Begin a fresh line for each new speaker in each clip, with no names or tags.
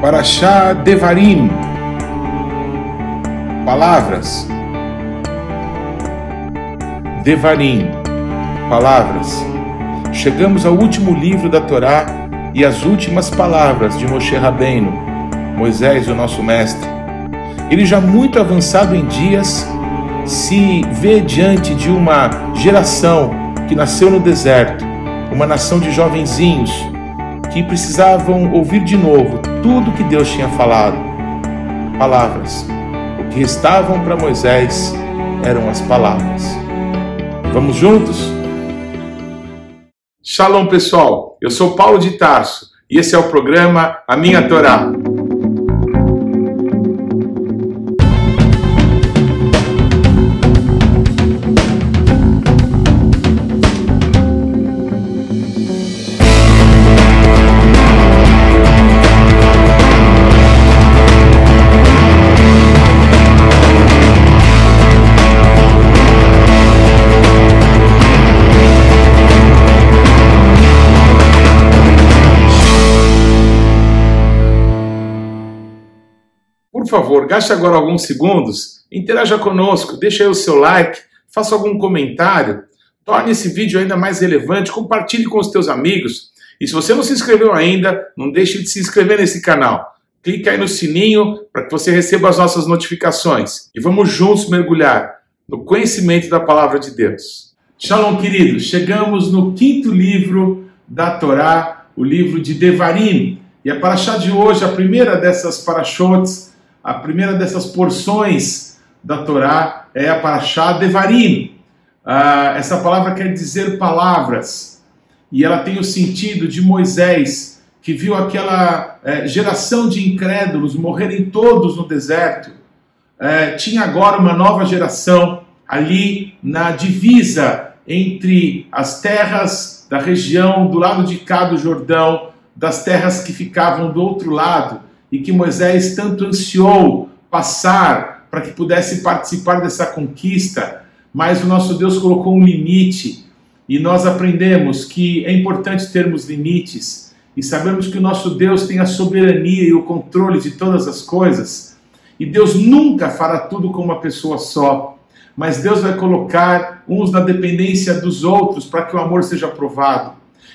Parashá Devarim. Palavras. Devarim. Palavras. Chegamos ao último livro da Torá e às últimas palavras de Moshe Rabbeinu, Moisés, o nosso mestre. Ele já muito avançado em dias, se vê diante de uma geração que nasceu no deserto, uma nação de jovenzinhos que precisavam ouvir de novo tudo que Deus tinha falado. Palavras. O que restavam para Moisés eram as palavras. Vamos juntos? Shalom, pessoal. Eu sou Paulo de Tarso e esse é o programa A Minha Torá. Favor, gaste agora alguns segundos, interaja conosco, deixe aí o seu like, faça algum comentário, torne esse vídeo ainda mais relevante, compartilhe com os teus amigos. E se você não se inscreveu ainda, não deixe de se inscrever nesse canal. Clique aí no sininho para que você receba as nossas notificações. E vamos juntos mergulhar no conhecimento da palavra de Deus. Shalom, queridos. Chegamos no quinto livro da Torá, o livro de Devarim. E a paraxá de hoje, a primeira dessas parachotes, a primeira dessas porções da Torá é a Parashá Devarim. Ah, essa palavra quer dizer palavras e ela tem o sentido de Moisés, que viu aquela eh, geração de incrédulos morrerem todos no deserto. Eh, tinha agora uma nova geração ali na divisa entre as terras da região do lado de cá do Jordão, das terras que ficavam do outro lado e que Moisés tanto ansiou passar para que pudesse participar dessa conquista, mas o nosso Deus colocou um limite e nós aprendemos que é importante termos limites e sabemos que o nosso Deus tem a soberania e o controle de todas as coisas. E Deus nunca fará tudo com uma pessoa só, mas Deus vai colocar uns na dependência dos outros para que o amor seja provado.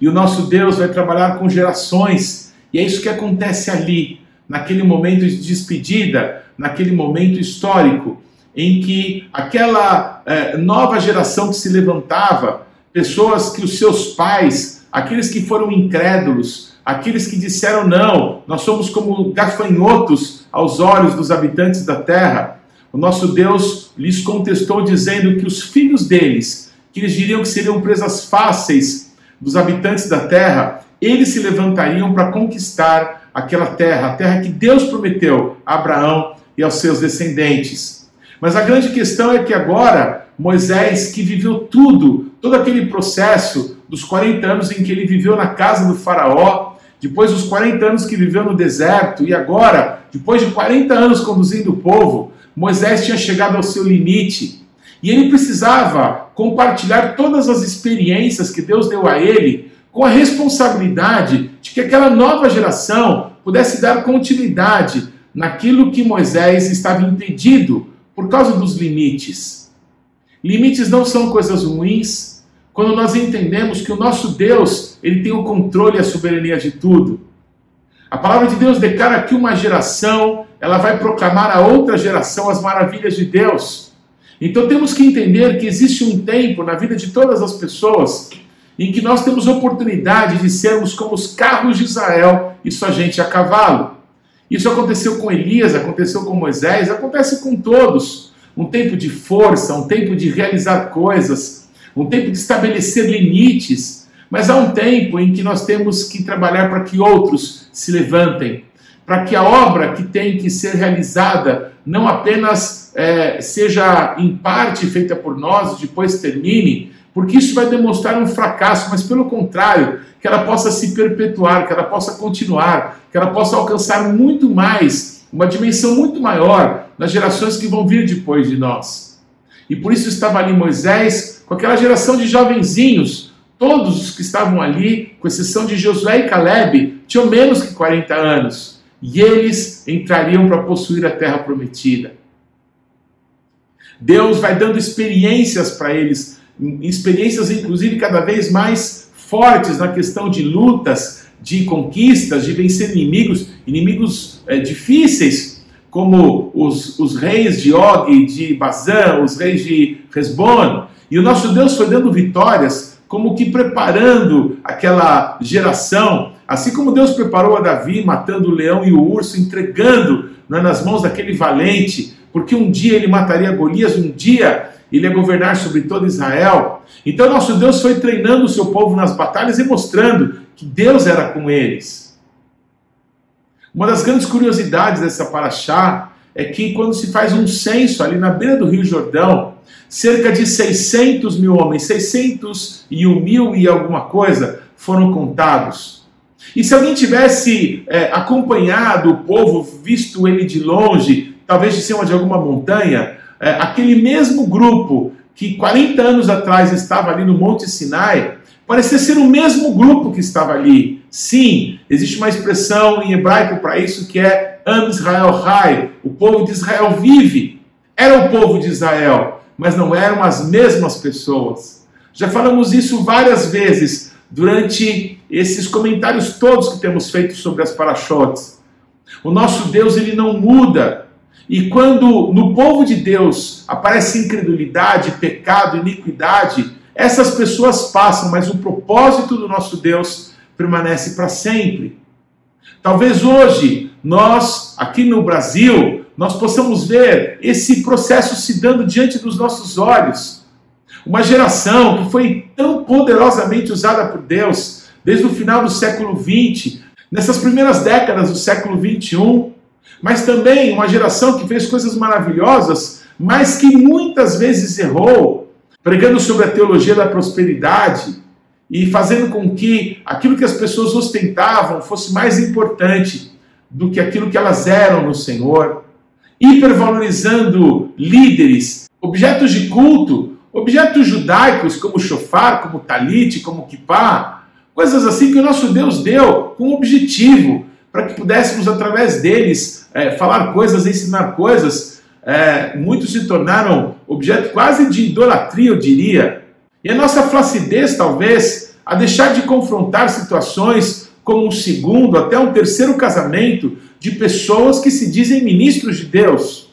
E o nosso Deus vai trabalhar com gerações, e é isso que acontece ali naquele momento de despedida, naquele momento histórico, em que aquela é, nova geração que se levantava, pessoas que os seus pais, aqueles que foram incrédulos, aqueles que disseram não, nós somos como gafanhotos aos olhos dos habitantes da terra, o nosso Deus lhes contestou dizendo que os filhos deles, que eles diriam que seriam presas fáceis dos habitantes da terra, eles se levantariam para conquistar aquela terra, a terra que Deus prometeu a Abraão e aos seus descendentes. Mas a grande questão é que agora Moisés, que viveu tudo, todo aquele processo dos 40 anos em que ele viveu na casa do Faraó, depois dos 40 anos que viveu no deserto, e agora, depois de 40 anos conduzindo o povo, Moisés tinha chegado ao seu limite. E ele precisava compartilhar todas as experiências que Deus deu a ele com a responsabilidade de que aquela nova geração pudesse dar continuidade naquilo que Moisés estava impedido por causa dos limites. Limites não são coisas ruins quando nós entendemos que o nosso Deus, ele tem o controle e a soberania de tudo. A palavra de Deus declara que uma geração, ela vai proclamar a outra geração as maravilhas de Deus. Então temos que entender que existe um tempo na vida de todas as pessoas em que nós temos oportunidade de sermos como os carros de Israel e sua gente a cavalo. Isso aconteceu com Elias, aconteceu com Moisés, acontece com todos. Um tempo de força, um tempo de realizar coisas, um tempo de estabelecer limites, mas há um tempo em que nós temos que trabalhar para que outros se levantem, para que a obra que tem que ser realizada não apenas é, seja em parte feita por nós depois termine, porque isso vai demonstrar um fracasso, mas pelo contrário, que ela possa se perpetuar, que ela possa continuar, que ela possa alcançar muito mais, uma dimensão muito maior nas gerações que vão vir depois de nós. E por isso estava ali Moisés, com aquela geração de jovenzinhos, todos os que estavam ali, com exceção de Josué e Caleb, tinham menos que 40 anos. e eles entrariam para possuir a terra prometida. Deus vai dando experiências para eles, experiências inclusive cada vez mais fortes na questão de lutas, de conquistas, de vencer inimigos, inimigos é, difíceis, como os, os reis de Og, de Bazã, os reis de Resbon. E o nosso Deus foi dando vitórias, como que preparando aquela geração, assim como Deus preparou a Davi, matando o leão e o urso, entregando né, nas mãos daquele valente, porque um dia ele mataria Golias, um dia ele ia governar sobre todo Israel. Então nosso Deus foi treinando o seu povo nas batalhas e mostrando que Deus era com eles. Uma das grandes curiosidades dessa paraxá é que quando se faz um censo ali na beira do Rio Jordão, cerca de 600 mil homens, 601 mil e alguma coisa foram contados. E se alguém tivesse é, acompanhado o povo, visto ele de longe, talvez de cima de alguma montanha, é, aquele mesmo grupo que 40 anos atrás estava ali no Monte Sinai, parecia ser o mesmo grupo que estava ali. Sim, existe uma expressão em hebraico para isso que é Am Israel Hai, o povo de Israel vive. Era o povo de Israel, mas não eram as mesmas pessoas. Já falamos isso várias vezes durante esses comentários todos que temos feito sobre as parachotes. O nosso Deus ele não muda. E quando no povo de Deus aparece incredulidade, pecado, iniquidade, essas pessoas passam, mas o propósito do nosso Deus permanece para sempre. Talvez hoje nós, aqui no Brasil, nós possamos ver esse processo se dando diante dos nossos olhos. Uma geração que foi tão poderosamente usada por Deus desde o final do século XX, nessas primeiras décadas do século XXI, mas também uma geração que fez coisas maravilhosas, mas que muitas vezes errou pregando sobre a teologia da prosperidade e fazendo com que aquilo que as pessoas ostentavam fosse mais importante do que aquilo que elas eram no Senhor, hipervalorizando líderes, objetos de culto, objetos judaicos como chofar, como talit, como kippah, coisas assim que o nosso Deus deu com objetivo, para que pudéssemos através deles é, falar coisas, ensinar coisas é, muitos se tornaram objeto quase de idolatria, eu diria. E a nossa flacidez, talvez, a deixar de confrontar situações como um segundo, até um terceiro casamento de pessoas que se dizem ministros de Deus.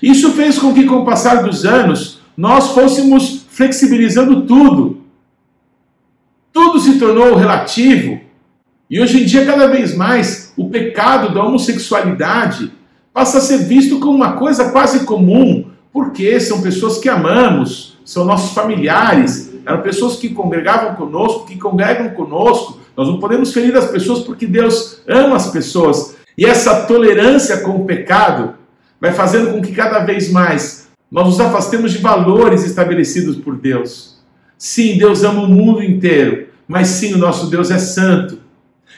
Isso fez com que, com o passar dos anos, nós fôssemos flexibilizando tudo. Tudo se tornou relativo. E hoje em dia, cada vez mais, o pecado da homossexualidade passa a ser visto como uma coisa quase comum, porque são pessoas que amamos, são nossos familiares, eram pessoas que congregavam conosco, que congregam conosco. Nós não podemos ferir as pessoas porque Deus ama as pessoas. E essa tolerância com o pecado vai fazendo com que cada vez mais nós nos afastemos de valores estabelecidos por Deus. Sim, Deus ama o mundo inteiro, mas sim, o nosso Deus é santo.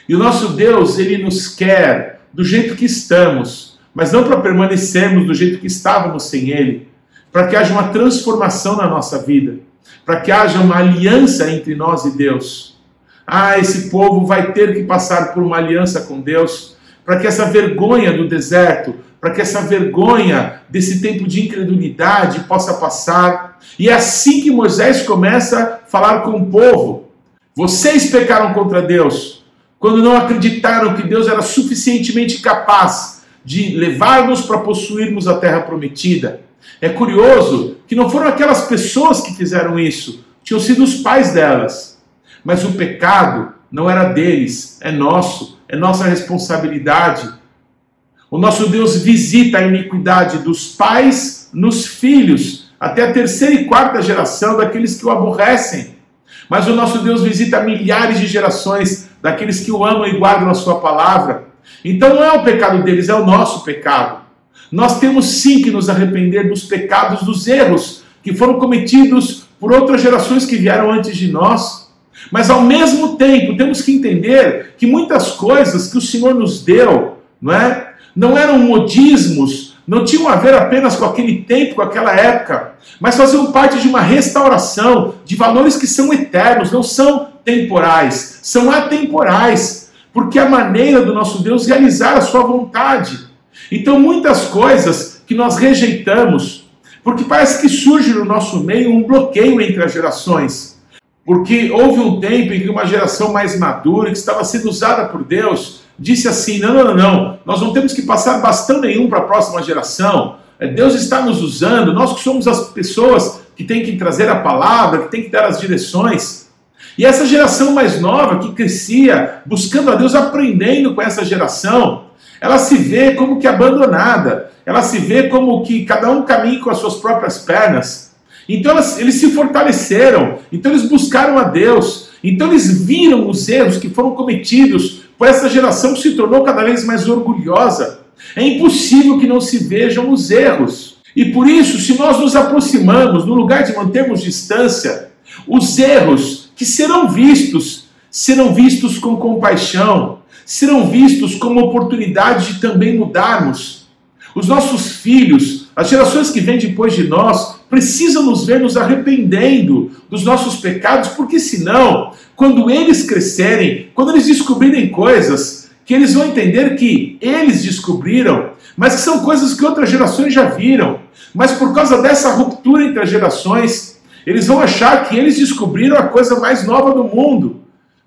E o nosso Deus, ele nos quer do jeito que estamos mas não para permanecermos do jeito que estávamos sem Ele, para que haja uma transformação na nossa vida, para que haja uma aliança entre nós e Deus. Ah, esse povo vai ter que passar por uma aliança com Deus, para que essa vergonha do deserto, para que essa vergonha desse tempo de incredulidade possa passar. E é assim que Moisés começa a falar com o povo. Vocês pecaram contra Deus quando não acreditaram que Deus era suficientemente capaz de levar-nos para possuirmos a terra prometida. É curioso que não foram aquelas pessoas que fizeram isso, tinham sido os pais delas. Mas o pecado não era deles, é nosso, é nossa responsabilidade. O nosso Deus visita a iniquidade dos pais nos filhos, até a terceira e quarta geração daqueles que o aborrecem. Mas o nosso Deus visita milhares de gerações daqueles que o amam e guardam a sua palavra. Então não é o pecado deles, é o nosso pecado. Nós temos sim que nos arrepender dos pecados, dos erros que foram cometidos por outras gerações que vieram antes de nós. Mas ao mesmo tempo, temos que entender que muitas coisas que o Senhor nos deu, não é? Não eram modismos, não tinham a ver apenas com aquele tempo, com aquela época, mas faziam parte de uma restauração de valores que são eternos, não são temporais, são atemporais. porque é a maneira do nosso Deus realizar a sua vontade. Então, muitas coisas que nós rejeitamos, porque parece que surge no nosso meio um bloqueio entre as gerações. Porque houve um tempo em que uma geração mais madura, que estava sendo usada por Deus, disse assim: não, não, não, não, nós não temos que passar bastão nenhum para a próxima geração. É, Deus está nos usando, nós que somos as pessoas que têm que trazer a palavra, que têm que dar as direções. E essa geração mais nova que crescia buscando a Deus, aprendendo com essa geração, ela se vê como que abandonada, ela se vê como que cada um caminha com as suas próprias pernas. Então elas, eles se fortaleceram, então eles buscaram a Deus, então eles viram os erros que foram cometidos por essa geração que se tornou cada vez mais orgulhosa. É impossível que não se vejam os erros. E por isso, se nós nos aproximamos, no lugar de mantermos distância, os erros que serão vistos, serão vistos com compaixão, serão vistos como oportunidade de também mudarmos. Os nossos filhos, as gerações que vêm depois de nós, precisam nos ver nos arrependendo dos nossos pecados, porque senão, quando eles crescerem, quando eles descobrirem coisas, que eles vão entender que eles descobriram, mas que são coisas que outras gerações já viram. Mas por causa dessa ruptura entre as gerações, eles vão achar que eles descobriram a coisa mais nova do mundo,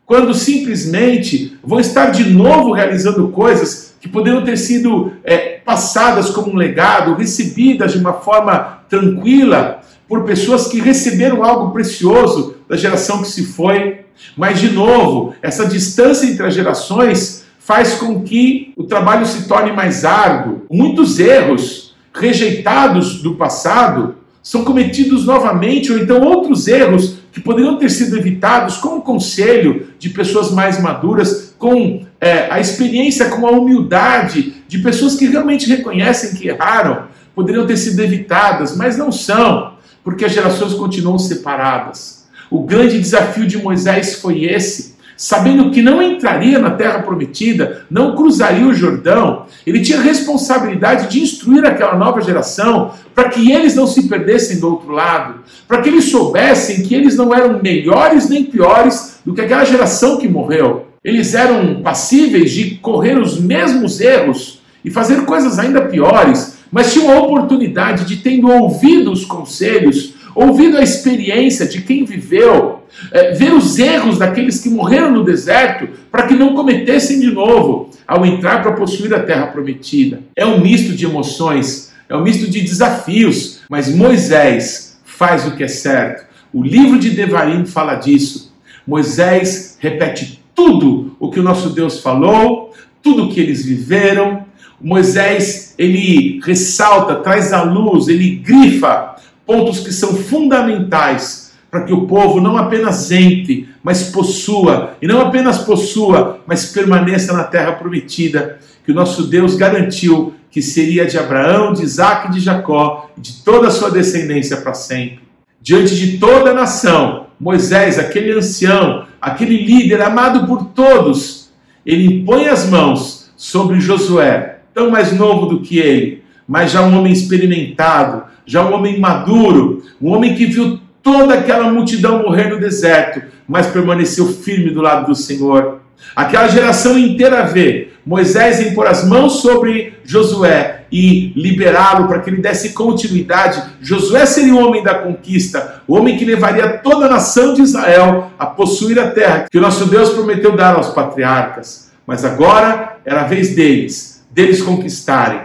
quando simplesmente vão estar de novo realizando coisas que poderiam ter sido é, passadas como um legado, recebidas de uma forma tranquila por pessoas que receberam algo precioso da geração que se foi. Mas, de novo, essa distância entre as gerações faz com que o trabalho se torne mais árduo. Muitos erros rejeitados do passado são cometidos novamente, ou então outros erros que poderiam ter sido evitados com o conselho de pessoas mais maduras, com é, a experiência, com a humildade de pessoas que realmente reconhecem que erraram, poderiam ter sido evitadas, mas não são, porque as gerações continuam separadas. O grande desafio de Moisés foi esse sabendo que não entraria na terra prometida, não cruzaria o Jordão, ele tinha responsabilidade de instruir aquela nova geração para que eles não se perdessem do outro lado, para que eles soubessem que eles não eram melhores nem piores do que aquela geração que morreu. Eles eram passíveis de correr os mesmos erros e fazer coisas ainda piores, mas tinham a oportunidade de, tendo ouvido os conselhos, ouvindo a experiência de quem viveu, é, ver os erros daqueles que morreram no deserto, para que não cometessem de novo ao entrar para possuir a terra prometida. É um misto de emoções, é um misto de desafios, mas Moisés faz o que é certo. O livro de Devarim fala disso. Moisés repete tudo o que o nosso Deus falou, tudo o que eles viveram. Moisés, ele ressalta, traz à luz, ele grifa pontos que são fundamentais para que o povo não apenas entre, mas possua, e não apenas possua, mas permaneça na terra prometida, que o nosso Deus garantiu que seria de Abraão, de Isaac e de Jacó, de toda a sua descendência para sempre. Diante de toda a nação, Moisés, aquele ancião, aquele líder amado por todos, ele impõe as mãos sobre Josué, tão mais novo do que ele, mas já um homem experimentado, já um homem maduro, um homem que viu toda aquela multidão morrer no deserto, mas permaneceu firme do lado do Senhor. Aquela geração inteira vê Moisés impor as mãos sobre Josué e liberá-lo para que ele desse continuidade. Josué seria o homem da conquista, o homem que levaria toda a nação de Israel a possuir a terra que o nosso Deus prometeu dar aos patriarcas. Mas agora era a vez deles, deles conquistarem.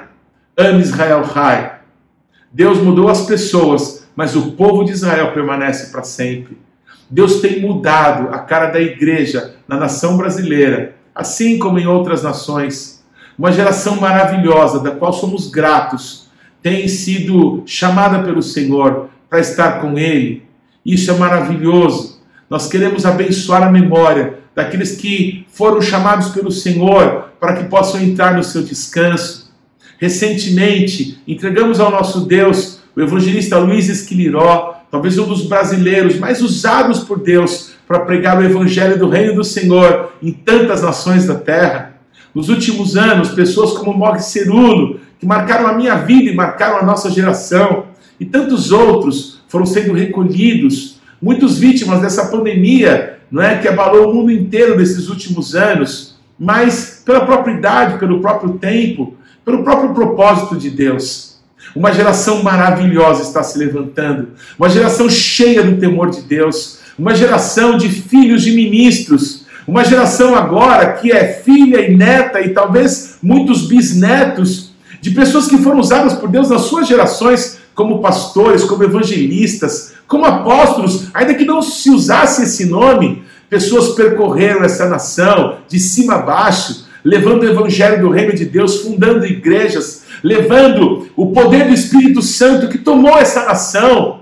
Ame Israel Rai. Deus mudou as pessoas, mas o povo de Israel permanece para sempre. Deus tem mudado a cara da igreja na nação brasileira, assim como em outras nações. Uma geração maravilhosa, da qual somos gratos, tem sido chamada pelo Senhor para estar com Ele. Isso é maravilhoso. Nós queremos abençoar a memória daqueles que foram chamados pelo Senhor para que possam entrar no seu descanso. Recentemente, entregamos ao nosso Deus o evangelista Luiz Esquiliró, talvez um dos brasileiros mais usados por Deus para pregar o evangelho do reino do Senhor em tantas nações da terra. Nos últimos anos, pessoas como Morris Cerulo, que marcaram a minha vida e marcaram a nossa geração, e tantos outros foram sendo recolhidos, muitos vítimas dessa pandemia, não é, que abalou o mundo inteiro nesses últimos anos mas pela própria idade, pelo próprio tempo, pelo próprio propósito de Deus. Uma geração maravilhosa está se levantando, uma geração cheia do temor de Deus, uma geração de filhos de ministros, uma geração agora que é filha e neta e talvez muitos bisnetos de pessoas que foram usadas por Deus nas suas gerações como pastores, como evangelistas, como apóstolos, ainda que não se usasse esse nome, pessoas percorreram essa nação de cima a baixo, levando o evangelho do reino de Deus, fundando igrejas, levando o poder do Espírito Santo que tomou essa nação.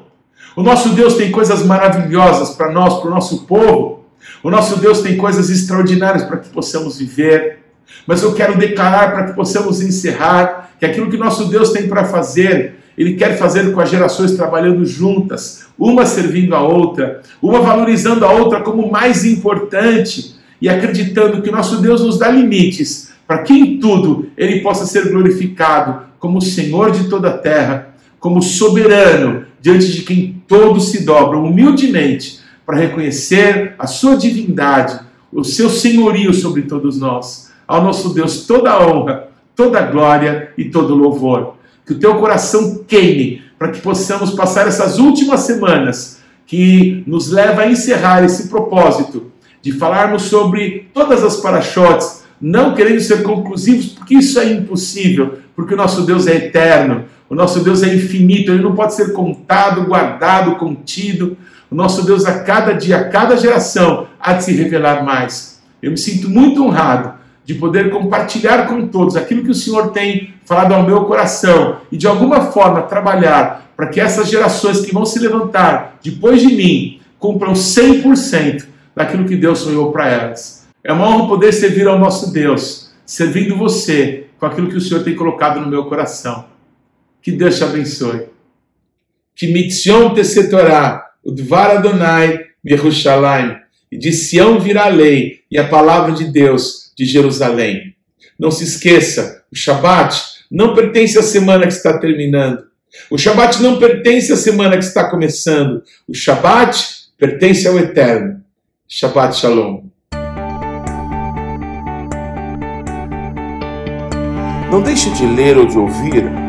O nosso Deus tem coisas maravilhosas para nós, para o nosso povo. O nosso Deus tem coisas extraordinárias para que possamos viver. Mas eu quero declarar para que possamos encerrar que aquilo que nosso Deus tem para fazer ele quer fazer com as gerações trabalhando juntas, uma servindo a outra, uma valorizando a outra como mais importante e acreditando que nosso Deus nos dá limites para que em tudo ele possa ser glorificado como Senhor de toda a terra, como soberano diante de quem todos se dobram humildemente para reconhecer a sua divindade, o seu senhorio sobre todos nós. Ao nosso Deus toda honra, toda glória e todo louvor que o teu coração queime, para que possamos passar essas últimas semanas que nos leva a encerrar esse propósito de falarmos sobre todas as parachotes, não querendo ser conclusivos, porque isso é impossível, porque o nosso Deus é eterno, o nosso Deus é infinito, ele não pode ser contado, guardado, contido. O nosso Deus, a cada dia, a cada geração, há de se revelar mais. Eu me sinto muito honrado de poder compartilhar com todos aquilo que o Senhor tem falado ao meu coração e de alguma forma trabalhar para que essas gerações que vão se levantar depois de mim cumpram 100% daquilo que Deus sonhou para elas. É uma honra poder servir ao nosso Deus, servindo você com aquilo que o Senhor tem colocado no meu coração. Que Deus te abençoe. Que mitzion te setorá, o dvar Adonai, Yerushalayim. E de Sião virá a lei e a palavra de Deus de Jerusalém. Não se esqueça, o Shabat não pertence à semana que está terminando. O Shabat não pertence à semana que está começando. O Shabat pertence ao Eterno. Shabbat Shalom.
Não deixe de ler ou de ouvir